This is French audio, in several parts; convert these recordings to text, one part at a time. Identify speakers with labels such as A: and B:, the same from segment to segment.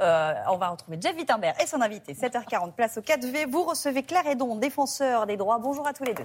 A: Euh, on va retrouver Jeff Wittenberg et son invité. 7h40, place au 4V. Vous recevez Claire Edon, défenseur des droits. Bonjour à tous les deux.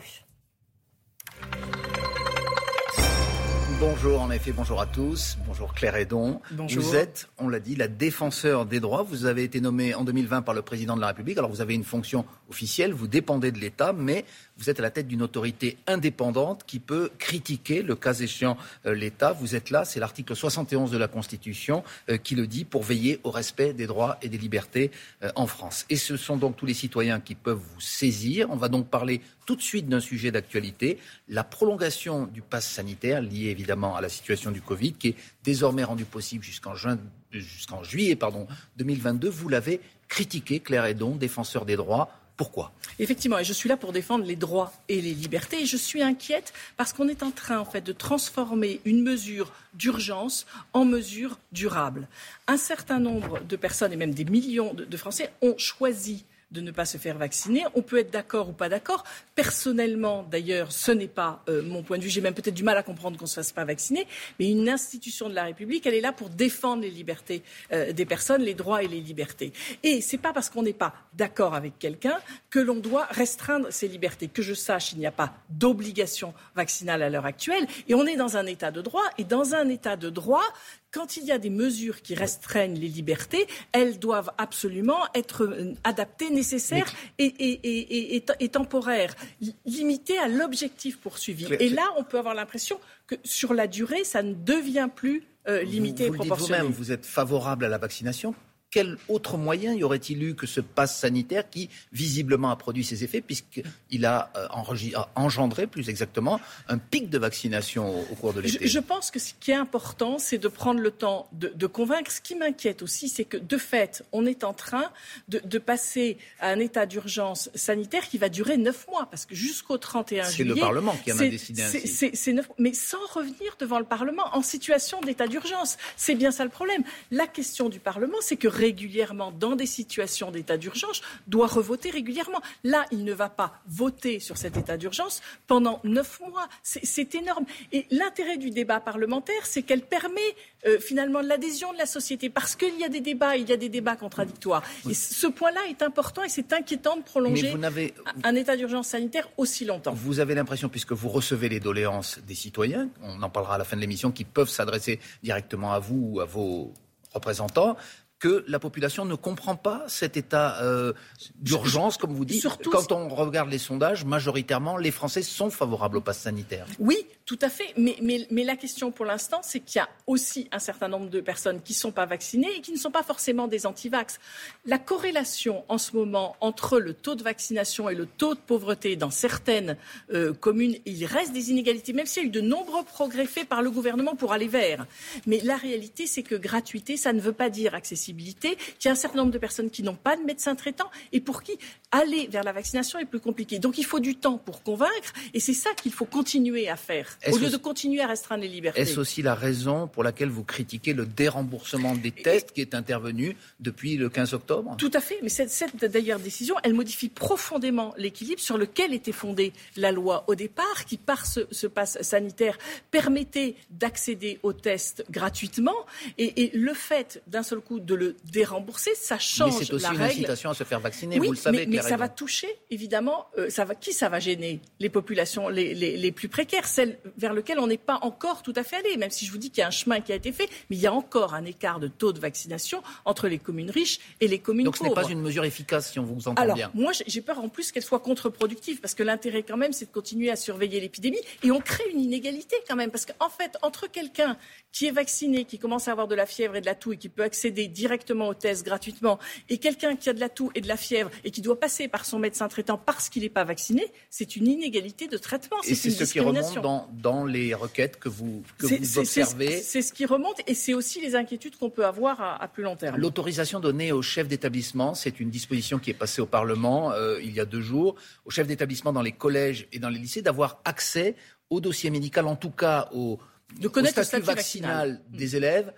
B: Bonjour, en effet, bonjour à tous. Bonjour Claire Edon.
C: Bonjour.
B: Vous êtes, on l'a dit, la défenseur des droits. Vous avez été nommé en 2020 par le président de la République. Alors vous avez une fonction officielle, vous dépendez de l'État, mais vous êtes à la tête d'une autorité indépendante qui peut critiquer, le cas échéant, euh, l'État. Vous êtes là, c'est l'article 71 de la Constitution euh, qui le dit, pour veiller au respect des droits et des libertés euh, en France. Et ce sont donc tous les citoyens qui peuvent vous saisir. On va donc parler tout de suite d'un sujet d'actualité, la prolongation du pass sanitaire lié évidemment à la situation du Covid, qui est désormais rendue possible jusqu'en juin, jusqu'en juillet pardon, 2022. Vous l'avez critiqué, Claire Edon, défenseur des droits. Pourquoi?
C: Effectivement, et je suis là pour défendre les droits et les libertés. Et je suis inquiète parce qu'on est en train, de transformer une mesure d'urgence en mesure durable. Un certain nombre de personnes, et même des millions de Français, ont choisi de ne pas se faire vacciner. On peut être d'accord ou pas d'accord. Personnellement, d'ailleurs, ce n'est pas euh, mon point de vue. J'ai même peut-être du mal à comprendre qu'on ne se fasse pas vacciner. Mais une institution de la République, elle est là pour défendre les libertés euh, des personnes, les droits et les libertés. Et c'est pas parce qu'on n'est pas d'accord avec quelqu'un que l'on doit restreindre ses libertés. Que je sache, il n'y a pas d'obligation vaccinale à l'heure actuelle. Et on est dans un état de droit. Et dans un état de droit, quand il y a des mesures qui restreignent les libertés, elles doivent absolument être euh, adaptées, nécessaires et, et, et, et, temporaires, limitées à l'objectif poursuivi. Et là, on peut avoir l'impression que sur la durée, ça ne devient plus euh, limité
B: vous, vous
C: et proportionné.
B: Vous-même, vous êtes favorable à la vaccination quel autre moyen y aurait-il eu que ce pass sanitaire qui, visiblement, a produit ses effets, puisqu'il a, euh, a, engendré, plus exactement, un pic de vaccination au, au cours de l'été?
C: Je, je, pense que ce qui est important, c'est de prendre le temps de, de convaincre. Ce qui m'inquiète aussi, c'est que, de fait, on est en train de, de passer à un état d'urgence sanitaire qui va durer neuf mois, parce que jusqu'au 31 juillet...
B: C'est le Parlement qui en a décidé ainsi.
C: C'est neuf, mais sans revenir devant le Parlement en situation d'état d'urgence. C'est bien ça le problème. La question du Parlement, c'est que régulièrement dans des situations d'état d'urgence doit revoter régulièrement. Là, il ne va pas voter sur cet état d'urgence pendant neuf mois. C'est énorme. Et l'intérêt du débat parlementaire, c'est qu'elle permet euh, finalement l'adhésion de la société parce qu'il y a des débats, il y a des débats contradictoires. Et ce point-là est important et c'est inquiétant de prolonger un état d'urgence sanitaire aussi longtemps.
B: Vous avez l'impression, puisque vous recevez les doléances des citoyens, on en parlera à la fin de l'émission, qui peuvent s'adresser directement à vous ou à vos représentants, que la population ne comprend pas cet état euh, d'urgence, comme vous dites.
C: Surtout,
B: Quand on regarde les sondages, majoritairement, les Français sont favorables au pass sanitaire.
C: Oui, tout à fait. Mais, mais, mais la question pour l'instant, c'est qu'il y a aussi un certain nombre de personnes qui ne sont pas vaccinées et qui ne sont pas forcément des antivax. La corrélation en ce moment entre le taux de vaccination et le taux de pauvreté dans certaines euh, communes, il reste des inégalités, même s'il y a eu de nombreux progrès faits par le gouvernement pour aller vers. Mais la réalité, c'est que gratuité, ça ne veut pas dire accessibilité, qu'il y a un certain nombre de personnes qui n'ont pas de médecin traitant et pour qui aller vers la vaccination est plus compliqué. Donc il faut du temps pour convaincre et c'est ça qu'il faut continuer à faire au lieu de continuer à restreindre les libertés.
B: Est-ce aussi la raison pour laquelle vous critiquez le déremboursement des tests qui est intervenu depuis le 15 octobre?
C: Tout à fait. Mais cette, cette d'ailleurs décision, elle modifie profondément l'équilibre sur lequel était fondée la loi au départ, qui par ce, ce pass sanitaire permettait d'accéder aux tests gratuitement. Et, et le fait d'un seul coup de le dérembourser, ça change
B: mais c'est aussi
C: la
B: une
C: règle.
B: incitation à se faire vacciner,
C: oui,
B: vous le savez.
C: Mais, mais ça va toucher évidemment, euh, ça va, qui ça va gêner? Les populations les, les, les plus précaires, celles vers lesquelles on n'est pas encore tout à fait allé, même si je vous dis qu'il y a un chemin qui a été fait, mais il y a encore un écart de taux de vaccination entre les communes riches et les communes
B: Donc ce
C: pauvres.
B: n'est pas une mesure efficace si on vous entend
C: Alors,
B: bien.
C: moi, j'ai peur en plus qu'elle soit contre-productive, parce que l'intérêt quand même, c'est de continuer à surveiller l'épidémie, et on crée une inégalité quand même, parce qu'en fait, entre quelqu'un qui est vacciné, qui commence à avoir de la fièvre et de la toux, et qui peut accéder directement aux tests gratuitement, et quelqu'un qui a de la toux et de la fièvre, et qui doit passer par son médecin traitant parce qu'il n'est pas vacciné, c'est une inégalité de traitement,
B: Et
C: c'est
B: ce qui remonte dans, dans les requêtes que vous, que vous observez.
C: C'est ce qui remonte, et c'est aussi les inquiétudes qu'on peut avoir à, à plus long terme.
B: L'autorisation donnée au chef d'établissement, c'est une disposition qui est passée au Parlement euh, il y a deux jours, au chef d'établissement dans les collèges et dans les lycées d'avoir accès au dossier médical, en tout cas au,
C: De
B: au
C: le
B: statut
C: statut
B: vaccinal
C: vaccinal.
B: des élèves.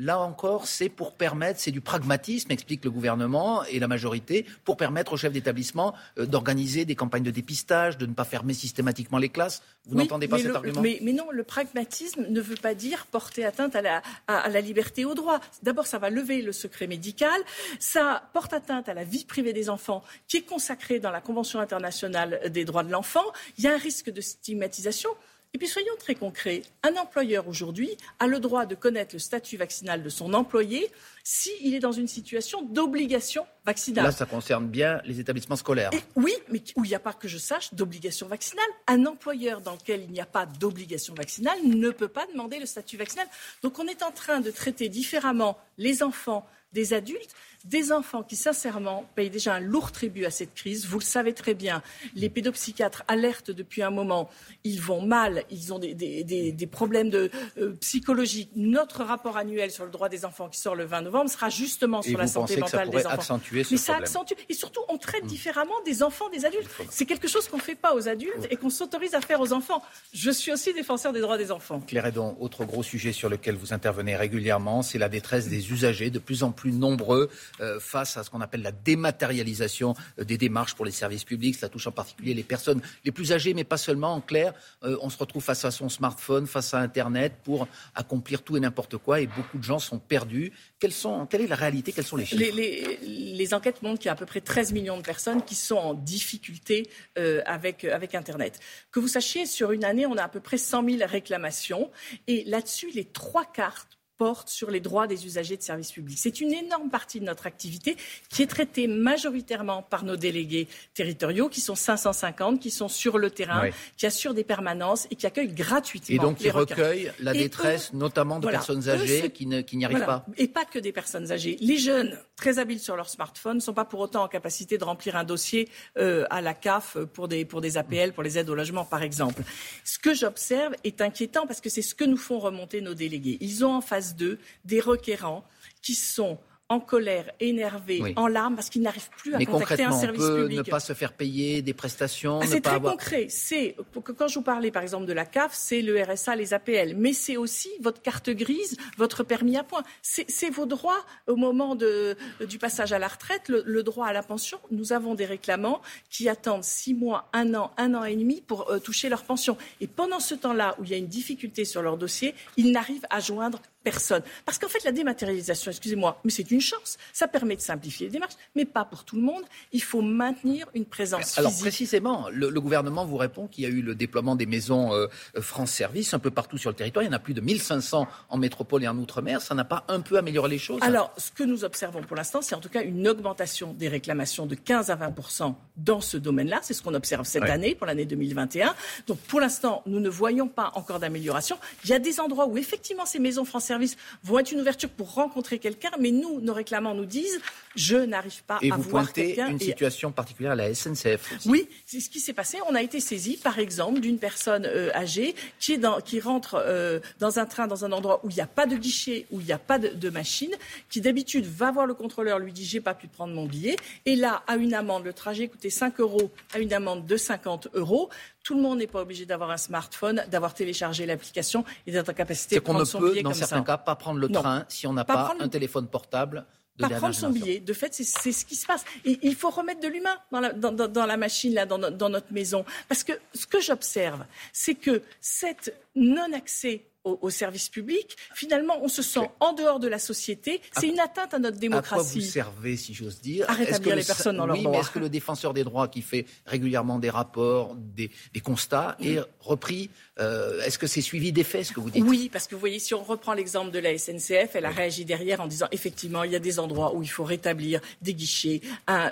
B: Là encore, c'est pour permettre, c'est du pragmatisme, explique le gouvernement et la majorité, pour permettre aux chefs d'établissement euh, d'organiser des campagnes de dépistage, de ne pas fermer systématiquement les classes. Vous n'entendez pas cet argument?
C: mais, non, le pragmatisme ne veut pas dire porter atteinte à la, à, la liberté au droit. D'abord, ça va lever le secret médical, ça porte atteinte à la vie privée des enfants qui est consacrée dans la Convention internationale des droits de l'enfant. Il y a un risque de stigmatisation. Et puis soyons très concrets. Un employeur aujourd'hui a le droit de connaître le statut vaccinal de son employé s'il est dans une situation d'obligation vaccinale.
B: Là, ça concerne bien les établissements scolaires.
C: oui, mais où il n'y a pas, que je sache, d'obligation vaccinale. Un employeur dans lequel il n'y a pas d'obligation vaccinale ne peut pas demander le statut vaccinal. Donc on est en train de traiter différemment les enfants des adultes des enfants qui, sincèrement, payent déjà un lourd tribut à cette crise. Vous le savez très bien, les pédopsychiatres alertent depuis un moment. Ils vont mal, ils ont des, problèmes de, euh, psychologiques. Notre rapport annuel sur le droit des enfants qui sort le 20 novembre sera justement sur la santé mentale des enfants.
B: Accentuer
C: ce Mais ça accentue. Et surtout, on traite hmm. différemment des enfants des adultes. C'est quelque chose qu'on ne fait pas aux adultes et qu'on s'autorise à faire aux enfants. Je suis aussi défenseur des droits des enfants.
B: Claire Edon, autre gros sujet sur lequel vous intervenez régulièrement, c'est la détresse des usagers, de plus en plus nombreux euh, face à ce qu'on appelle la dématérialisation euh, des démarches pour les services publics. Cela touche en particulier les personnes les plus âgées, mais pas seulement. En clair, euh, on se retrouve face à son smartphone, face à Internet pour accomplir tout et n'importe quoi, et beaucoup de gens sont perdus. Quelles sont, quelle est la réalité? Quels sont les chiffres?
C: les, enquêtes montrent qu'il y a à peu près 13 millions de personnes qui sont en difficulté avec, avec Internet. Que vous sachiez, sur une année, on a à peu près 100 000 réclamations, et là-dessus, les trois cartes porte sur les droits des usagers de services publics. C'est une énorme partie de notre activité qui est traitée majoritairement par nos délégués territoriaux, qui sont 550, qui sont sur le terrain, qui assurent des permanences et qui accueillent gratuitement.
B: Et donc qui recueillent la détresse, notamment de personnes âgées qui, n'y arrivent pas.
C: Et pas que des personnes âgées. Les jeunes, très habiles sur leur smartphone, ne sont pas pour autant en capacité de remplir un dossier euh, à la CAF pour des, pour des APL, pour les aides au logement, par exemple. Ce que j'observe est inquiétant parce que c'est ce que nous font remonter nos délégués. Ils ont en face d'eux des requérants qui sont en colère, énervés, en larmes, parce qu'ils n'arrivent plus à contacter un service
B: on
C: peut
B: Ne pas se faire payer des prestations.
C: Ah, c'est très concret. C'est quand je vous parlais par exemple de la CAF, c'est le RSA, les APL, mais c'est aussi votre carte grise, votre permis à points. C'est vos droits au moment de, du passage à la retraite, le, droit à la pension. Nous avons des réclamants qui attendent six mois, un an, un an et demi pour euh, toucher leur pension. Et pendant ce temps-là, où il y a une difficulté sur leur dossier, ils n'arrivent à joindre personne. Parce qu'en fait, la dématérialisation, excusez-moi, mais c'est une chance. Ça permet de simplifier les démarches, mais pas pour tout le monde. Il faut maintenir une présence
B: Alors précisément, le, gouvernement vous répond qu'il y a eu le déploiement des maisons euh, France Service un peu partout sur le territoire. Il y en a plus de 1500 en métropole et en outre-mer. Ça n'a pas un peu amélioré les choses?
C: Alors, ce que nous observons pour l'instant, c'est en tout cas une augmentation des réclamations de 15 à 20% dans ce domaine-là. C'est ce qu'on observe cette année, pour l'année 2021. Donc, pour l'instant, nous ne voyons pas encore d'amélioration. Il y a des endroits où effectivement ces maisons France services vont être une ouverture pour rencontrer quelqu'un, mais nous, nos réclamants nous disent je n'arrive pas
B: à
C: voir quelqu'un.
B: Et une situation particulière à la SNCF.
C: Oui, c'est ce qui s'est passé. On a été saisi, par exemple, d'une personne euh, âgée qui, est dans, qui rentre euh, dans un train, dans un endroit où il n'y a pas de guichet, où il n'y a pas de, de, machine, qui d'habitude va voir le contrôleur, lui dit j'ai pas pu prendre mon billet, et là, à une amende, le trajet coûtait 5 euros, à une amende de 50 euros. Tout le monde n'est pas obligé d'avoir un smartphone, d'avoir téléchargé l'application et d'être en capacité de prendre son billet
B: comme ça.
C: dans
B: certains cas, pas prendre le train si on n'a pas, un téléphone portable.
C: De pas prendre son billet. De fait, c'est ce qui se passe. Et il faut remettre de l'humain dans la, dans, dans la, machine, là, dans, dans notre maison. Parce que ce que j'observe, c'est que cette non-accès au, service public, finalement, on se sent en dehors de la société. C'est une atteinte à notre démocratie. À
B: quoi vous servez, si j'ose dire?
C: À rétablir les personnes dans
B: oui,
C: mais
B: est-ce que le défenseur des droits qui fait régulièrement des rapports, des, constats, est repris euh, Est-ce que c'est suivi des faits, ce que vous dites?
C: Oui, parce que vous voyez, si on reprend l'exemple de la SNCF, elle a réagi derrière en disant effectivement, il y a des endroits où il faut rétablir des guichets,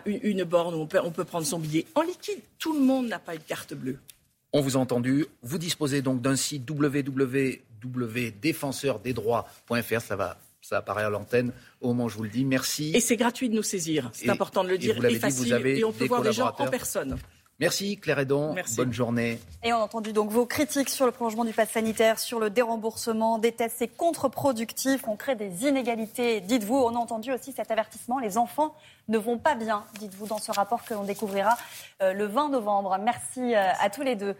C: une, borne où on peut, on peut prendre son billet en liquide. Tout le monde n'a pas une carte bleue.
B: On vous a entendu. Vous disposez donc d'un site www www.défenseurdesdroits.fr. Ça va ça apparaît à l'antenne au moment où je vous le dis. Merci.
C: Et c'est gratuit de nous saisir. C'est important de le dire. Et, facile. et on peut voir des gens en personne.
B: Merci Claire Edon. Bonne journée.
A: Et on a entendu donc vos critiques sur le prolongement du pass sanitaire, sur le déremboursement des tests. C'est contre-productif. On crée des inégalités. Dites-vous, on a entendu aussi cet avertissement. Les enfants ne vont pas bien, dites-vous, dans ce rapport que l'on découvrira euh, le 20 novembre. Merci euh, à tous les deux.